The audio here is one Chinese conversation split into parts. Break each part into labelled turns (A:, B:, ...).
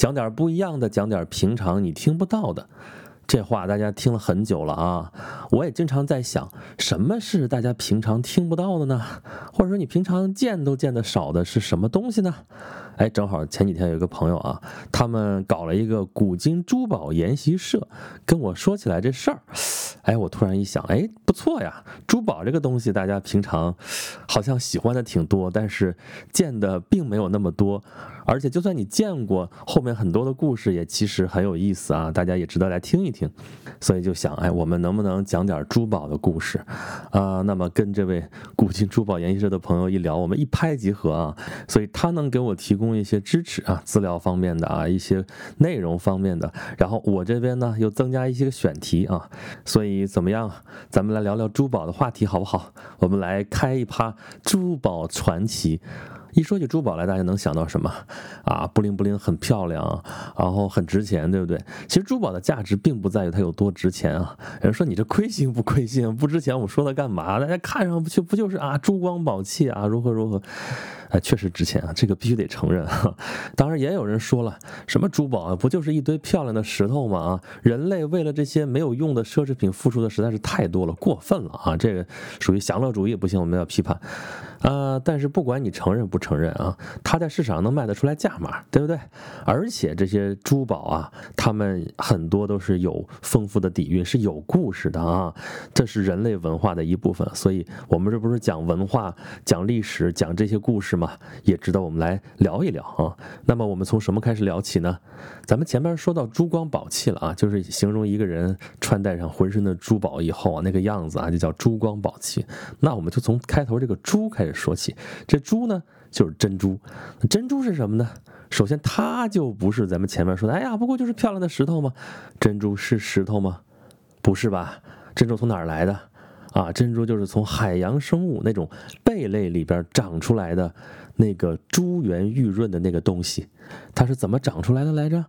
A: 讲点不一样的，讲点平常你听不到的。这话大家听了很久了啊，我也经常在想，什么是大家平常听不到的呢？或者说你平常见都见得少的是什么东西呢？哎，正好前几天有一个朋友啊，他们搞了一个古今珠宝研习社，跟我说起来这事儿，哎，我突然一想，哎，不错呀，珠宝这个东西大家平常好像喜欢的挺多，但是见的并没有那么多。而且，就算你见过后面很多的故事，也其实很有意思啊，大家也值得来听一听。所以就想，哎，我们能不能讲点珠宝的故事啊？那么跟这位古今珠宝研习社的朋友一聊，我们一拍即合啊。所以他能给我提供一些支持啊，资料方面的啊，一些内容方面的。然后我这边呢，又增加一些个选题啊。所以怎么样？咱们来聊聊珠宝的话题好不好？我们来开一趴珠宝传奇。一说起珠宝来，大家能想到什么？啊，布灵布灵，很漂亮，然后很值钱，对不对？其实珠宝的价值并不在于它有多值钱啊。有人说你这亏心不亏心？不值钱，我说它干嘛？大家看上去不就是啊，珠光宝气啊，如何如何？哎，确实值钱啊，这个必须得承认。当然，也有人说了，什么珠宝啊，不就是一堆漂亮的石头吗？啊，人类为了这些没有用的奢侈品付出的实在是太多了，过分了啊！这个属于享乐主义，不行，我们要批判。啊，但是不管你承认不承认啊，它在市场上能卖得出来价码，对不对？而且这些珠宝啊，它们很多都是有丰富的底蕴，是有故事的啊，这是人类文化的一部分。所以，我们这不是讲文化、讲历史、讲这些故事吗？也值得我们来聊一聊啊。那么，我们从什么开始聊起呢？咱们前面说到珠光宝气了啊，就是形容一个人穿戴上浑身的珠宝以后啊，那个样子啊，就叫珠光宝气。那我们就从开头这个珠开始。说起这珠呢，就是珍珠。珍珠是什么呢？首先，它就不是咱们前面说的，哎呀，不过就是漂亮的石头吗？珍珠是石头吗？不是吧？珍珠从哪儿来的？啊，珍珠就是从海洋生物那种贝类里边长出来的那个珠圆玉润的那个东西。它是怎么长出来的来着？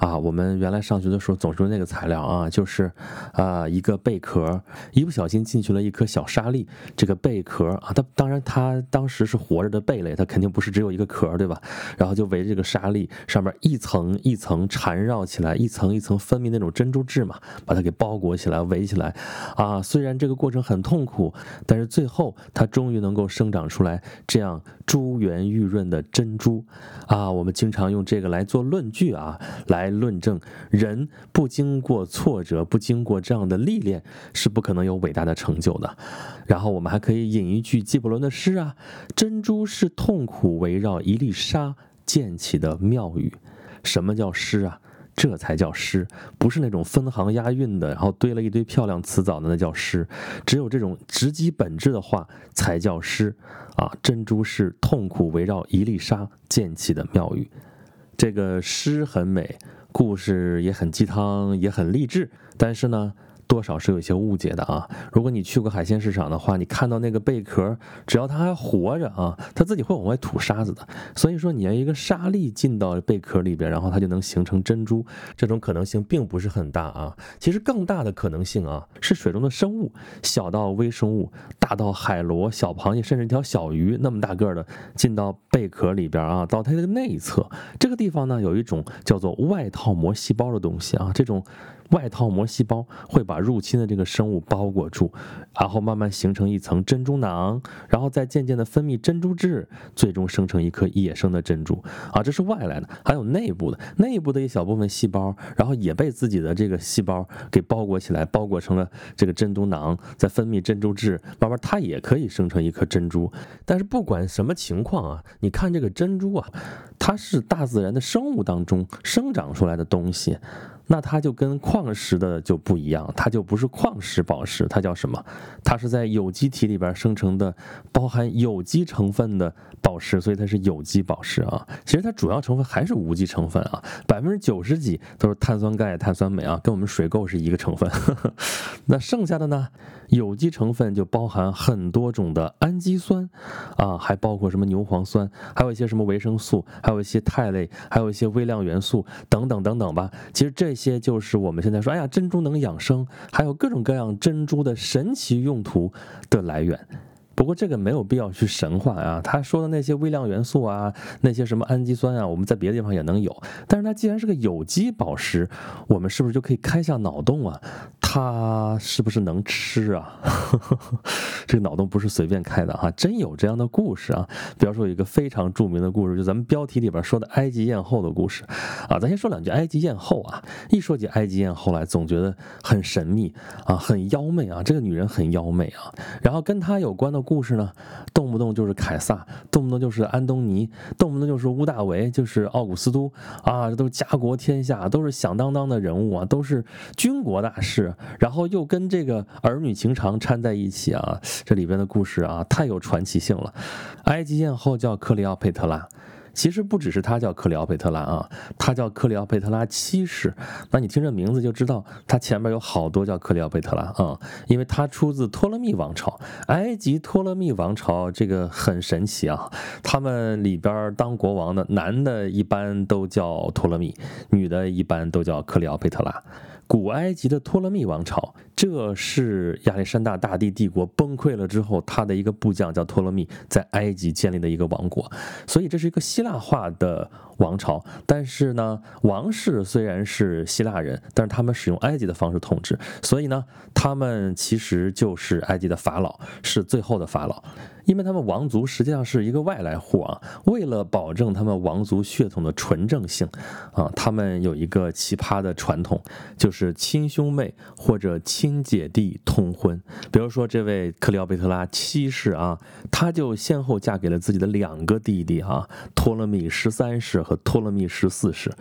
A: 啊，我们原来上学的时候总说那个材料啊，就是啊一个贝壳，一不小心进去了一颗小沙粒，这个贝壳啊，它当然它当时是活着的贝类，它肯定不是只有一个壳，对吧？然后就围着这个沙粒上面一层一层缠绕起来，一层一层分泌那种珍珠质嘛，把它给包裹起来围起来。啊，虽然这个过程很痛苦，但是最后它终于能够生长出来这样珠圆玉润的珍珠。啊，我们经常用这个来做论据啊，来。论证人不经过挫折，不经过这样的历练，是不可能有伟大的成就的。然后我们还可以引一句纪伯伦的诗啊：“珍珠是痛苦围绕一粒沙建起的庙宇。”什么叫诗啊？这才叫诗，不是那种分行押韵的，然后堆了一堆漂亮词藻的那叫诗。只有这种直击本质的话才叫诗啊！珍珠是痛苦围绕一粒沙建起的庙宇，这个诗很美。故事也很鸡汤，也很励志，但是呢。多少是有一些误解的啊！如果你去过海鲜市场的话，你看到那个贝壳，只要它还活着啊，它自己会往外吐沙子的。所以说，你要一个沙粒进到贝壳里边，然后它就能形成珍珠，这种可能性并不是很大啊。其实更大的可能性啊，是水中的生物，小到微生物，大到海螺、小螃蟹，甚至一条小鱼那么大个的进到贝壳里边啊，到它的内侧这个地方呢，有一种叫做外套膜细胞的东西啊，这种。外套膜细胞会把入侵的这个生物包裹住，然后慢慢形成一层珍珠囊，然后再渐渐的分泌珍珠质，最终生成一颗野生的珍珠。啊，这是外来的，还有内部的，内部的一小部分细胞，然后也被自己的这个细胞给包裹起来，包裹成了这个珍珠囊，再分泌珍珠质，慢慢它也可以生成一颗珍珠。但是不管什么情况啊，你看这个珍珠啊，它是大自然的生物当中生长出来的东西。那它就跟矿石的就不一样，它就不是矿石宝石，它叫什么？它是在有机体里边生成的，包含有机成分的宝石，所以它是有机宝石啊。其实它主要成分还是无机成分啊，百分之九十几都是碳酸钙、碳酸镁啊，跟我们水垢是一个成分。那剩下的呢？有机成分就包含很多种的氨基酸，啊，还包括什么牛磺酸，还有一些什么维生素，还有一些肽类，还有一些微量元素等等等等吧。其实这些就是我们现在说，哎呀，珍珠能养生，还有各种各样珍珠的神奇用途的来源。不过这个没有必要去神化啊。他说的那些微量元素啊，那些什么氨基酸啊，我们在别的地方也能有。但是它既然是个有机宝石，我们是不是就可以开下脑洞啊？它是不是能吃啊？这个脑洞不是随便开的哈，真有这样的故事啊。比方说有一个非常著名的故事，就咱们标题里边说的埃及艳后的故事啊。咱先说两句埃及艳后啊。一说起埃及艳后来，总觉得很神秘啊，很妖媚啊。这个女人很妖媚啊。然后跟她有关的故事呢，动不动就是凯撒，动不动就是安东尼，动不动就是屋大维，就是奥古斯都啊，这都是家国天下，都是响当当的人物啊，都是军国大事。然后又跟这个儿女情长掺在一起啊，这里边的故事啊太有传奇性了。埃及艳后叫克里奥佩特拉，其实不只是她叫克里奥佩特拉啊，她叫克里奥佩特拉七世。那你听这名字就知道，她前面有好多叫克里奥佩特拉啊，因为她出自托勒密王朝。埃及托勒密王朝这个很神奇啊，他们里边当国王的男的一般都叫托勒密，女的一般都叫克里奥佩特拉。古埃及的托勒密王朝，这是亚历山大大帝帝国崩溃了之后，他的一个部将叫托勒密，在埃及建立的一个王国，所以这是一个希腊化的王朝。但是呢，王室虽然是希腊人，但是他们使用埃及的方式统治，所以呢，他们其实就是埃及的法老，是最后的法老。因为他们王族实际上是一个外来户啊，为了保证他们王族血统的纯正性，啊，他们有一个奇葩的传统，就是亲兄妹或者亲姐弟通婚。比如说这位克里奥贝特拉七世啊，他就先后嫁给了自己的两个弟弟啊，托勒密十三世和托勒密十四世。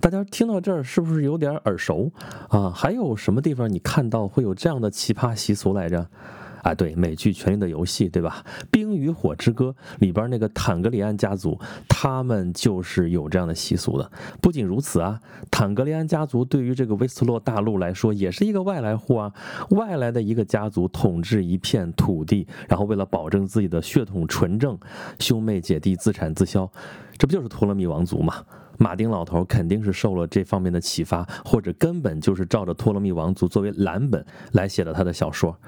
A: 大家听到这儿是不是有点耳熟啊？还有什么地方你看到会有这样的奇葩习俗来着？啊，对，美剧《权力的游戏》，对吧？《冰与火之歌》里边那个坦格利安家族，他们就是有这样的习俗的。不仅如此啊，坦格利安家族对于这个威斯特洛大陆来说，也是一个外来户啊，外来的一个家族统治一片土地，然后为了保证自己的血统纯正，兄妹姐弟自产自销，这不就是托勒密王族吗？马丁老头肯定是受了这方面的启发，或者根本就是照着托勒密王族作为蓝本来写的他的小说。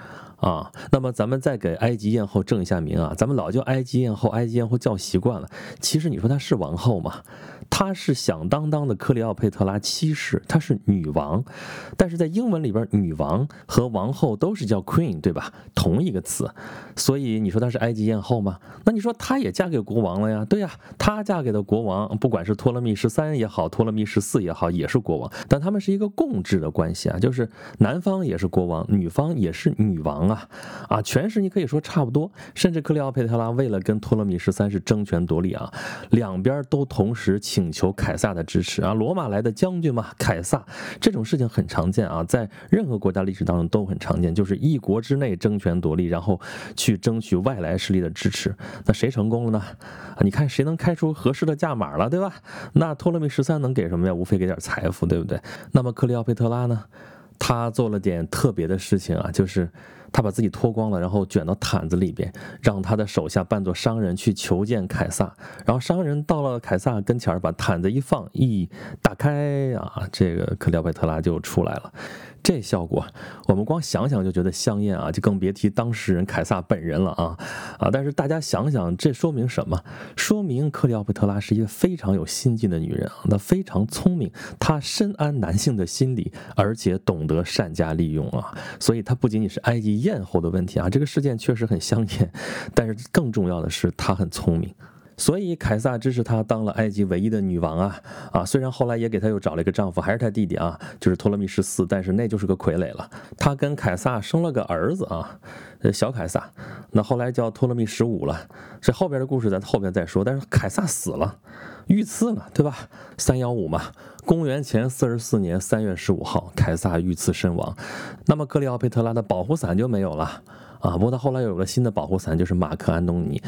A: 啊，那么咱们再给埃及艳后正一下名啊，咱们老叫埃及艳后，埃及艳后叫习惯了。其实你说她是王后吗？她是响当当的克里奥佩特拉七世，她是女王。但是在英文里边，女王和王后都是叫 queen，对吧？同一个词。所以你说她是埃及艳后吗？那你说她也嫁给国王了呀？对呀，她嫁给的国王，不管是托勒密十三也好，托勒密十四也好，也是国王。但他们是一个共治的关系啊，就是男方也是国王，女方也是女王。啊啊，权势你可以说差不多，甚至克里奥佩特拉为了跟托勒密十三是争权夺利啊，两边都同时请求凯撒的支持啊。罗马来的将军嘛，凯撒这种事情很常见啊，在任何国家历史当中都很常见，就是一国之内争权夺利，然后去争取外来势力的支持。那谁成功了呢？啊，你看谁能开出合适的价码了，对吧？那托勒密十三能给什么呀？无非给点财富，对不对？那么克里奥佩特拉呢？他做了点特别的事情啊，就是。他把自己脱光了，然后卷到毯子里边，让他的手下扮作商人去求见凯撒。然后商人到了凯撒跟前儿，把毯子一放，一打开啊，这个克里奥佩特拉就出来了。这效果，我们光想想就觉得香艳啊，就更别提当事人凯撒本人了啊啊！但是大家想想，这说明什么？说明克里奥佩特拉是一个非常有心计的女人啊，她非常聪明，她深谙男性的心理，而且懂得善加利用啊。所以她不仅仅是埃及艳后的问题啊，这个事件确实很香艳，但是更重要的是她很聪明。所以凯撒支持她当了埃及唯一的女王啊啊！虽然后来也给她又找了一个丈夫，还是她弟弟啊，就是托勒密十四，但是那就是个傀儡了。她跟凯撒生了个儿子啊，小凯撒，那后来叫托勒密十五了。这后边的故事咱后边再说。但是凯撒死了，遇刺了，对吧？三幺五嘛，公元前四十四年三月十五号，凯撒遇刺身亡。那么克里奥佩特拉的保护伞就没有了啊。不过他后来有了新的保护伞，就是马克安东尼，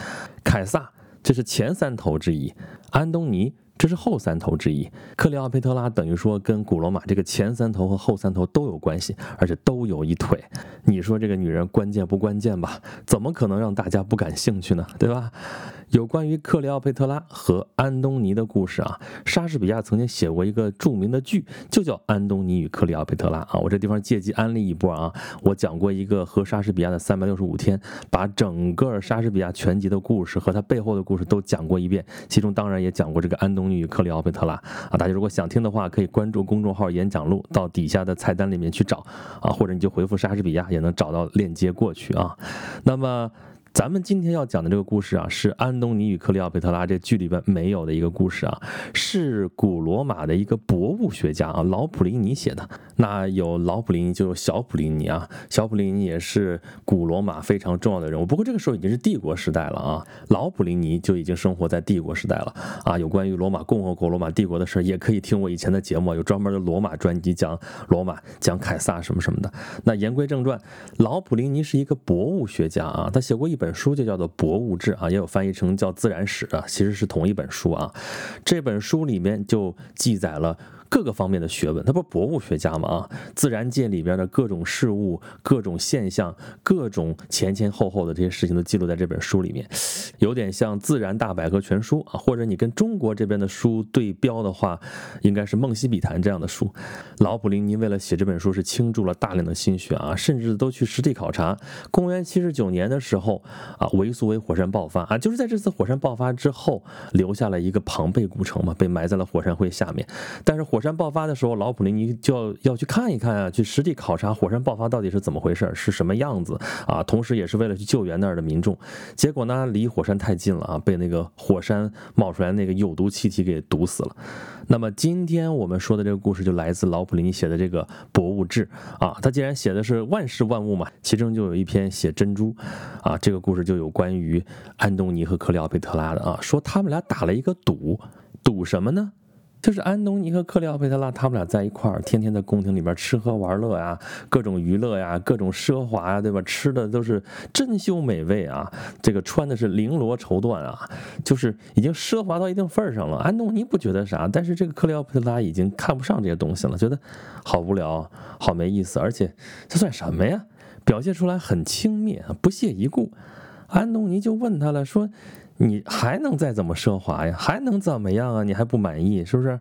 A: 凯撒。这是前三头之一，安东尼这是后三头之一。克里奥佩特拉等于说跟古罗马这个前三头和后三头都有关系，而且都有一腿。你说这个女人关键不关键吧？怎么可能让大家不感兴趣呢？对吧？有关于克里奥佩特拉和安东尼的故事啊，莎士比亚曾经写过一个著名的剧，就叫《安东尼与克里奥佩特拉》啊。我这地方借机安利一波啊，我讲过一个和莎士比亚的三百六十五天，把整个莎士比亚全集的故事和他背后的故事都讲过一遍，其中当然也讲过这个安东尼与克里奥佩特拉啊。大家如果想听的话，可以关注公众号“演讲录”，到底下的菜单里面去找啊，或者你就回复莎士比亚也能找到链接过去啊。那么。咱们今天要讲的这个故事啊，是安东尼与克里奥佩特拉这剧里边没有的一个故事啊，是古罗马的一个博物学家啊，老普林尼写的。那有老普林尼，就有小普林尼啊，小普林尼也是古罗马非常重要的人物。不过这个时候已经是帝国时代了啊，老普林尼就已经生活在帝国时代了啊。有关于罗马共和国、罗马帝国的事儿，也可以听我以前的节目，有专门的罗马专辑，讲罗马、讲凯撒什么什么的。那言归正传，老普林尼是一个博物学家啊，他写过一。本书就叫做《博物志》啊，也有翻译成叫《自然史》啊，其实是同一本书啊。这本书里面就记载了。各个方面的学问，他不是博物学家吗？啊，自然界里边的各种事物、各种现象、各种前前后后的这些事情都记录在这本书里面，有点像《自然大百科全书》啊，或者你跟中国这边的书对标的话，应该是《梦溪笔谈》这样的书。老普林尼为了写这本书是倾注了大量的心血啊，甚至都去实地考察。公元七十九年的时候啊，维苏威火山爆发啊，就是在这次火山爆发之后，留下了一个庞贝古城嘛，被埋在了火山灰下面，但是火。火山爆发的时候，老普林尼就要要去看一看啊，去实地考察火山爆发到底是怎么回事，是什么样子啊？同时也是为了去救援那儿的民众。结果呢，离火山太近了啊，被那个火山冒出来那个有毒气体给毒死了。那么今天我们说的这个故事就来自老普林尼写的这个《博物志》啊。他既然写的是万事万物嘛，其中就有一篇写珍珠啊。这个故事就有关于安东尼和克里奥佩特拉的啊，说他们俩打了一个赌，赌什么呢？就是安东尼和克里奥佩特拉，他们俩在一块儿，天天在宫廷里边吃喝玩乐呀，各种娱乐呀，各种奢华呀，对吧？吃的都是珍馐美味啊，这个穿的是绫罗绸缎啊，就是已经奢华到一定份儿上了。安东尼不觉得啥，但是这个克里奥佩特拉已经看不上这些东西了，觉得好无聊，好没意思，而且这算什么呀？表现出来很轻蔑，不屑一顾。安东尼就问他了，说。你还能再怎么奢华呀？还能怎么样啊？你还不满意是不是？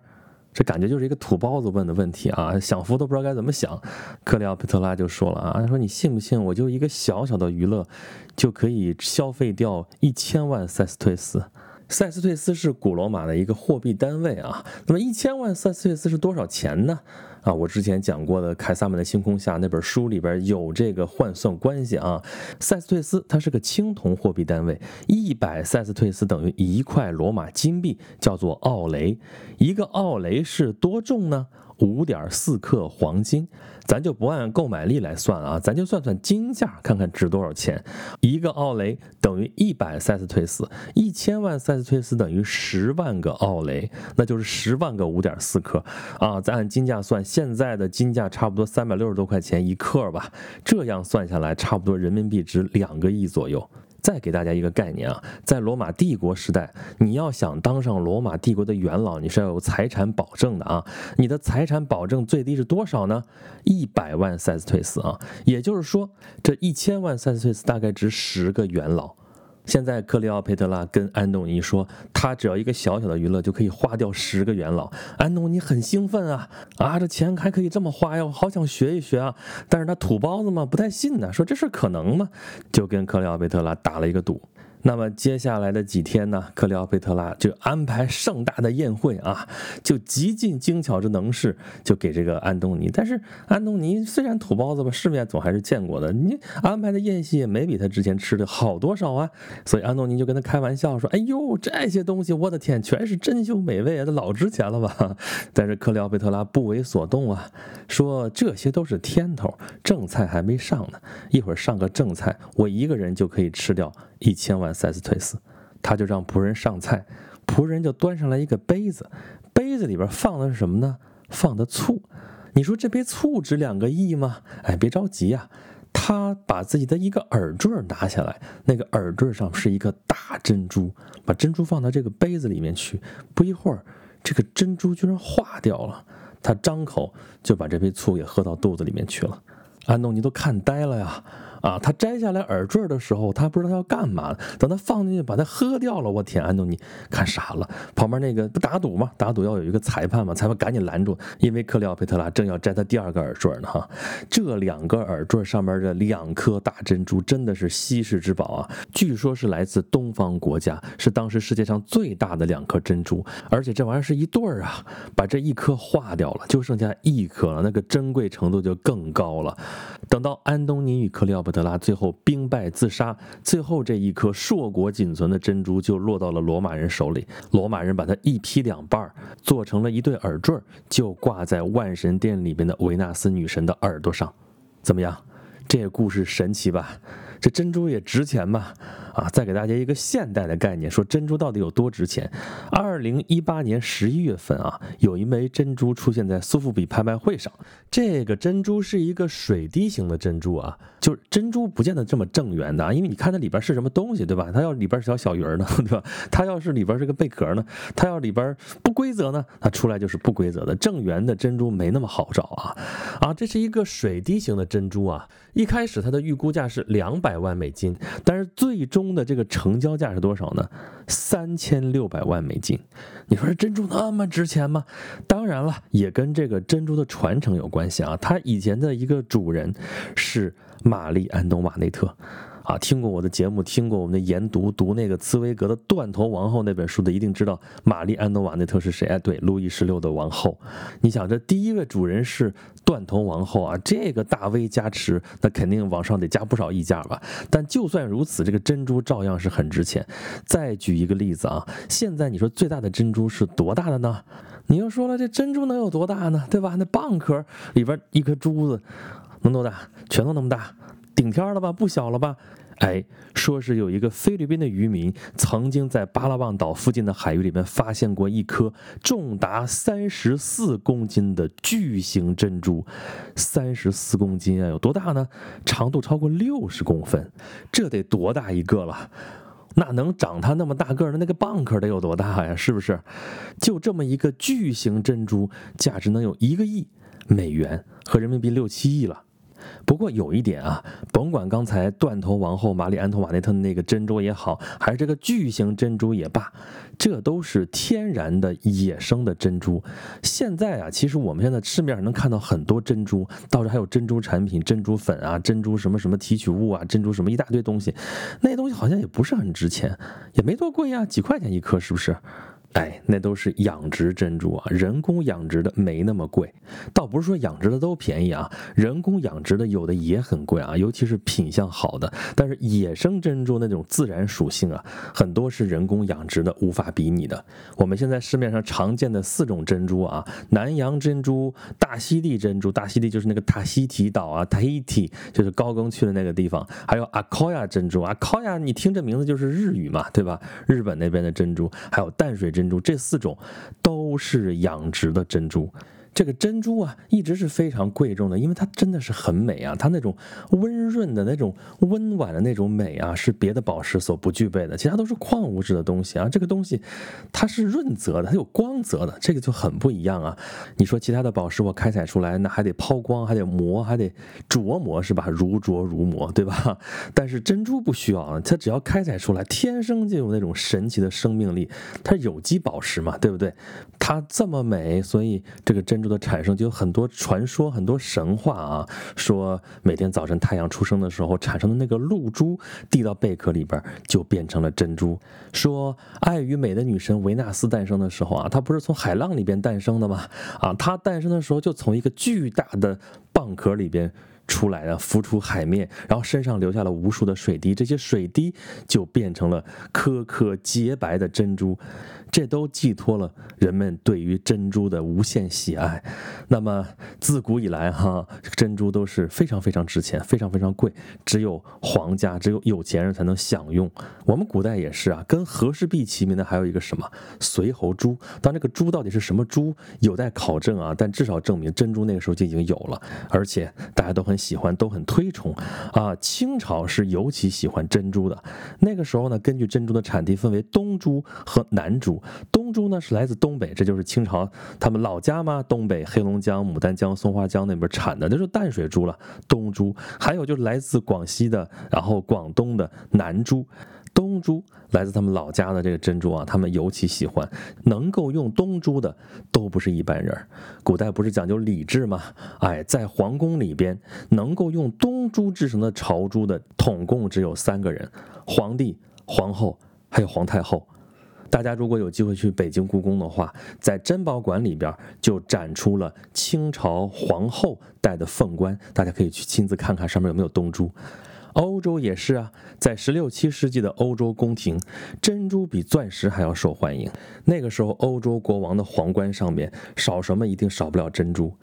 A: 这感觉就是一个土包子问的问题啊，享福都不知道该怎么想。克里奥佩特拉就说了啊，他说你信不信我就一个小小的娱乐，就可以消费掉一千万塞斯忒斯。塞斯忒斯是古罗马的一个货币单位啊。那么一千万塞斯忒斯是多少钱呢？啊，我之前讲过的《凯撒们的星空下》那本书里边有这个换算关系啊。塞斯退斯它是个青铜货币单位，一百塞斯退斯等于一块罗马金币，叫做奥雷。一个奥雷是多重呢？五点四克黄金，咱就不按购买力来算啊，咱就算算金价，看看值多少钱。一个奥雷等于一百塞斯忒斯，一千万塞斯忒斯等于十万个奥雷，那就是十万个五点四克啊。咱按金价算，现在的金价差不多三百六十多块钱一克吧，这样算下来，差不多人民币值两个亿左右。再给大家一个概念啊，在罗马帝国时代，你要想当上罗马帝国的元老，你是要有财产保证的啊。你的财产保证最低是多少呢？一百万塞斯退斯啊，也就是说，这一千万塞斯退斯大概值十个元老。现在克里奥佩特拉跟安东尼说，他只要一个小小的娱乐就可以花掉十个元老。安东尼很兴奋啊啊，这钱还可以这么花呀，我好想学一学啊。但是他土包子嘛，不太信呢，说这事可能吗？就跟克里奥佩特拉打了一个赌。那么接下来的几天呢，克里奥佩特拉就安排盛大的宴会啊，就极尽精巧之能事，就给这个安东尼。但是安东尼虽然土包子吧，世面总还是见过的。你安排的宴席也没比他之前吃的好多少啊。所以安东尼就跟他开玩笑说：“哎呦，这些东西，我的天，全是珍馐美味啊，这老值钱了吧？” 但是克里奥佩特拉不为所动啊，说这些都是添头，正菜还没上呢，一会儿上个正菜，我一个人就可以吃掉。一千万塞斯忒斯，他就让仆人上菜，仆人就端上来一个杯子，杯子里边放的是什么呢？放的醋。你说这杯醋值两个亿吗？哎，别着急呀，他把自己的一个耳坠拿下来，那个耳坠上是一个大珍珠，把珍珠放到这个杯子里面去，不一会儿，这个珍珠居然化掉了。他张口就把这杯醋给喝到肚子里面去了。安东尼都看呆了呀。啊，他摘下来耳坠的时候，他不知道要干嘛。等他放进去，把它喝掉了。我天，安东尼看傻了。旁边那个不打赌吗？打赌要有一个裁判嘛，裁判赶紧拦住，因为克里奥佩特拉正要摘他第二个耳坠呢。哈，这两个耳坠上面的两颗大珍珠真的是稀世之宝啊！据说是来自东方国家，是当时世界上最大的两颗珍珠，而且这玩意儿是一对儿啊，把这一颗化掉了，就剩下一颗了，那个珍贵程度就更高了。等到安东尼与克里奥佩。德拉最后兵败自杀，最后这一颗硕果仅存的珍珠就落到了罗马人手里。罗马人把它一劈两半，做成了一对耳坠，就挂在万神殿里面的维纳斯女神的耳朵上。怎么样？这故事神奇吧？这珍珠也值钱吧？啊，再给大家一个现代的概念，说珍珠到底有多值钱？二零一八年十一月份啊，有一枚珍珠出现在苏富比拍卖会上。这个珍珠是一个水滴形的珍珠啊，就是珍珠不见得这么正圆的啊，因为你看它里边是什么东西，对吧？它要里边是条小鱼呢，对吧？它要是里边是个贝壳呢，它要里边不规则呢，它出来就是不规则的。正圆的珍珠没那么好找啊啊！这是一个水滴形的珍珠啊，一开始它的预估价是两百百万美金，但是最终。的这个成交价是多少呢？三千六百万美金。你说珍珠那么值钱吗？当然了，也跟这个珍珠的传承有关系啊。它以前的一个主人是玛丽安东瓦内特。啊，听过我的节目，听过我们的研读，读那个茨威格的《断头王后》那本书的，一定知道玛丽安德瓦内特是谁？哎，对，路易十六的王后。你想，这第一位主人是断头王后啊，这个大 V 加持，那肯定往上得加不少溢价吧？但就算如此，这个珍珠照样是很值钱。再举一个例子啊，现在你说最大的珍珠是多大的呢？你又说了，这珍珠能有多大呢？对吧？那蚌壳里边一颗珠子能多大？拳头那么大。顶天了吧，不小了吧？哎，说是有一个菲律宾的渔民曾经在巴拉望岛附近的海域里面发现过一颗重达三十四公斤的巨型珍珠。三十四公斤啊，有多大呢？长度超过六十公分，这得多大一个了？那能长它那么大个的那个蚌壳得有多大呀？是不是？就这么一个巨型珍珠，价值能有一个亿美元，和人民币六七亿了。不过有一点啊，甭管刚才断头王后玛丽安托瓦内特的那个珍珠也好，还是这个巨型珍珠也罢，这都是天然的野生的珍珠。现在啊，其实我们现在市面上能看到很多珍珠，到时还有珍珠产品、珍珠粉啊、珍珠什么什么提取物啊、珍珠什么一大堆东西，那些东西好像也不是很值钱，也没多贵呀，几块钱一颗，是不是？哎，那都是养殖珍珠啊，人工养殖的没那么贵。倒不是说养殖的都便宜啊，人工养殖的有的也很贵啊，尤其是品相好的。但是野生珍珠那种自然属性啊，很多是人工养殖的，无法比拟的。我们现在市面上常见的四种珍珠啊，南洋珍珠、大溪地珍珠，大溪地就是那个塔希提岛啊，Tahiti 就是高更去的那个地方，还有 Akoya 珍珠，Akoya 你听这名字就是日语嘛，对吧？日本那边的珍珠，还有淡水珍。珍珠这四种都是养殖的珍珠。这个珍珠啊，一直是非常贵重的，因为它真的是很美啊，它那种温润的那种温婉的那种美啊，是别的宝石所不具备的。其他都是矿物质的东西啊，这个东西它是润泽的，它有光泽的，这个就很不一样啊。你说其他的宝石我开采出来，那还得抛光，还得磨，还得琢磨，是吧？如琢如磨，对吧？但是珍珠不需要啊，它只要开采出来，天生就有那种神奇的生命力，它是有机宝石嘛，对不对？它这么美，所以这个珍。珠的产生就有很多传说，很多神话啊，说每天早晨太阳出生的时候产生的那个露珠滴到贝壳里边就变成了珍珠。说爱与美的女神维纳斯诞生的时候啊，她不是从海浪里边诞生的吗？啊，她诞生的时候就从一个巨大的蚌壳里边。出来了，浮出海面，然后身上留下了无数的水滴，这些水滴就变成了颗颗洁白的珍珠，这都寄托了人们对于珍珠的无限喜爱。那么自古以来，哈，珍珠都是非常非常值钱，非常非常贵，只有皇家、只有有钱人才能享用。我们古代也是啊，跟和氏璧齐名的还有一个什么随侯珠，但这个珠到底是什么珠，有待考证啊。但至少证明珍珠那个时候就已经有了，而且大家都很。很喜欢，都很推崇啊。清朝是尤其喜欢珍珠的。那个时候呢，根据珍珠的产地分为东珠和南珠。东珠呢是来自东北，这就是清朝他们老家嘛，东北黑龙江、牡丹江、松花江那边产的，那是淡水珠了。东珠还有就是来自广西的，然后广东的南珠。东珠来自他们老家的这个珍珠啊，他们尤其喜欢。能够用东珠的都不是一般人。古代不是讲究礼制吗？哎，在皇宫里边，能够用东珠制成的朝珠的，统共只有三个人：皇帝、皇后，还有皇太后。大家如果有机会去北京故宫的话，在珍宝馆里边就展出了清朝皇后戴的凤冠，大家可以去亲自看看上面有没有东珠。欧洲也是啊，在十六七世纪的欧洲宫廷，珍珠比钻石还要受欢迎。那个时候，欧洲国王的皇冠上面少什么，一定少不了珍珠。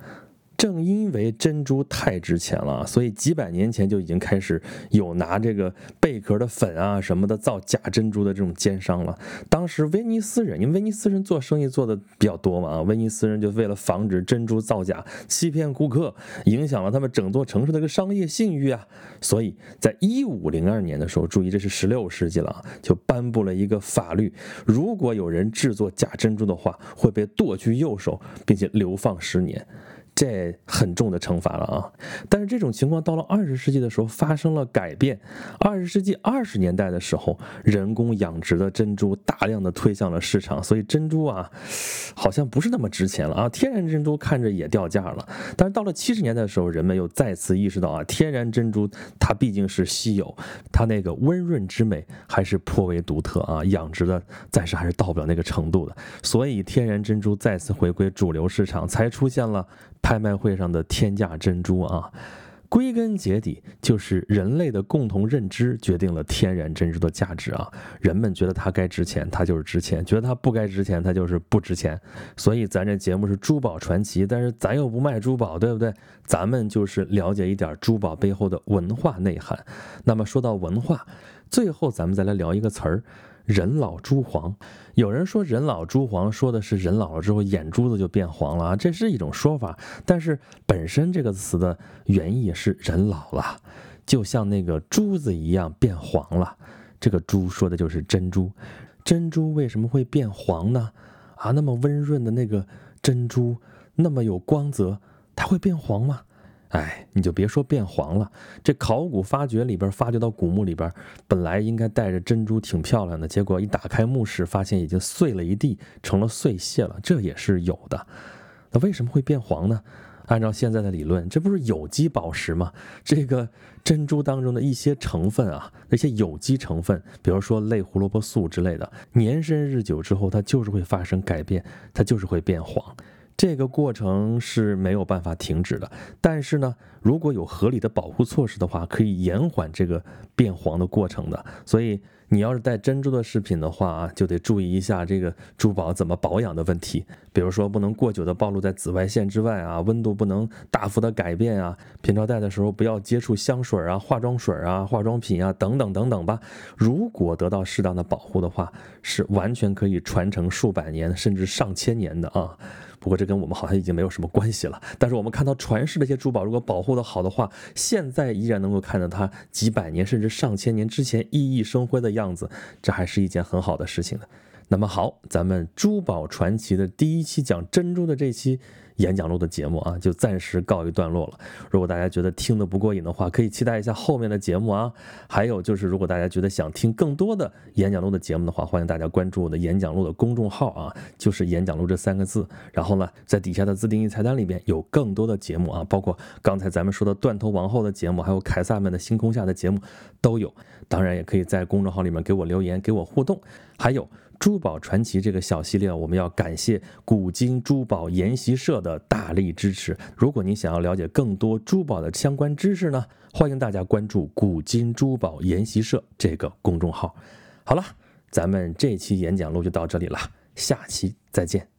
A: 正因为珍珠太值钱了，所以几百年前就已经开始有拿这个贝壳的粉啊什么的造假珍珠的这种奸商了。当时威尼斯人，因为威尼斯人做生意做的比较多嘛，啊，威尼斯人就为了防止珍珠造假、欺骗顾客，影响了他们整座城市的一个商业信誉啊，所以在一五零二年的时候，注意这是十六世纪了啊，就颁布了一个法律，如果有人制作假珍珠的话，会被剁去右手，并且流放十年。这很重的惩罚了啊！但是这种情况到了二十世纪的时候发生了改变。二十世纪二十年代的时候，人工养殖的珍珠大量的推向了市场，所以珍珠啊，好像不是那么值钱了啊。天然珍珠看着也掉价了。但是到了七十年代的时候，人们又再次意识到啊，天然珍珠它毕竟是稀有，它那个温润之美还是颇为独特啊。养殖的暂时还是到不了那个程度的，所以天然珍珠再次回归主流市场，才出现了。拍卖会上的天价珍珠啊，归根结底就是人类的共同认知决定了天然珍珠的价值啊。人们觉得它该值钱，它就是值钱；觉得它不该值钱，它就是不值钱。所以咱这节目是珠宝传奇，但是咱又不卖珠宝，对不对？咱们就是了解一点珠宝背后的文化内涵。那么说到文化，最后咱们再来聊一个词儿。人老珠黄，有人说人老珠黄，说的是人老了之后眼珠子就变黄了啊，这是一种说法。但是本身这个词的原意是人老了，就像那个珠子一样变黄了。这个珠说的就是珍珠，珍珠为什么会变黄呢？啊，那么温润的那个珍珠，那么有光泽，它会变黄吗？哎，你就别说变黄了，这考古发掘里边发掘到古墓里边，本来应该带着珍珠挺漂亮的，结果一打开墓室，发现已经碎了一地，成了碎屑了，这也是有的。那为什么会变黄呢？按照现在的理论，这不是有机宝石吗？这个珍珠当中的一些成分啊，那些有机成分，比如说类胡萝卜素之类的，年深日久之后，它就是会发生改变，它就是会变黄。这个过程是没有办法停止的，但是呢，如果有合理的保护措施的话，可以延缓这个变黄的过程的。所以你要是戴珍珠的饰品的话啊，就得注意一下这个珠宝怎么保养的问题。比如说，不能过久的暴露在紫外线之外啊，温度不能大幅的改变啊。平常戴的时候不要接触香水啊、化妆水啊、化妆品啊等等等等吧。如果得到适当的保护的话，是完全可以传承数百年甚至上千年的啊。不过这跟我们好像已经没有什么关系了。但是我们看到传世的一些珠宝，如果保护的好的话，现在依然能够看到它几百年甚至上千年之前熠熠生辉的样子，这还是一件很好的事情呢。那么好，咱们珠宝传奇的第一期讲珍珠的这期。演讲录的节目啊，就暂时告一段落了。如果大家觉得听得不过瘾的话，可以期待一下后面的节目啊。还有就是，如果大家觉得想听更多的演讲录的节目的话，欢迎大家关注我的演讲录的公众号啊，就是演讲录这三个字。然后呢，在底下的自定义菜单里边有更多的节目啊，包括刚才咱们说的断头王后的节目，还有凯撒们的星空下的节目都有。当然，也可以在公众号里面给我留言，给我互动。还有。珠宝传奇这个小系列，我们要感谢古今珠宝研习社的大力支持。如果您想要了解更多珠宝的相关知识呢，欢迎大家关注古今珠宝研习社这个公众号。好了，咱们这期演讲录就到这里了，下期再见。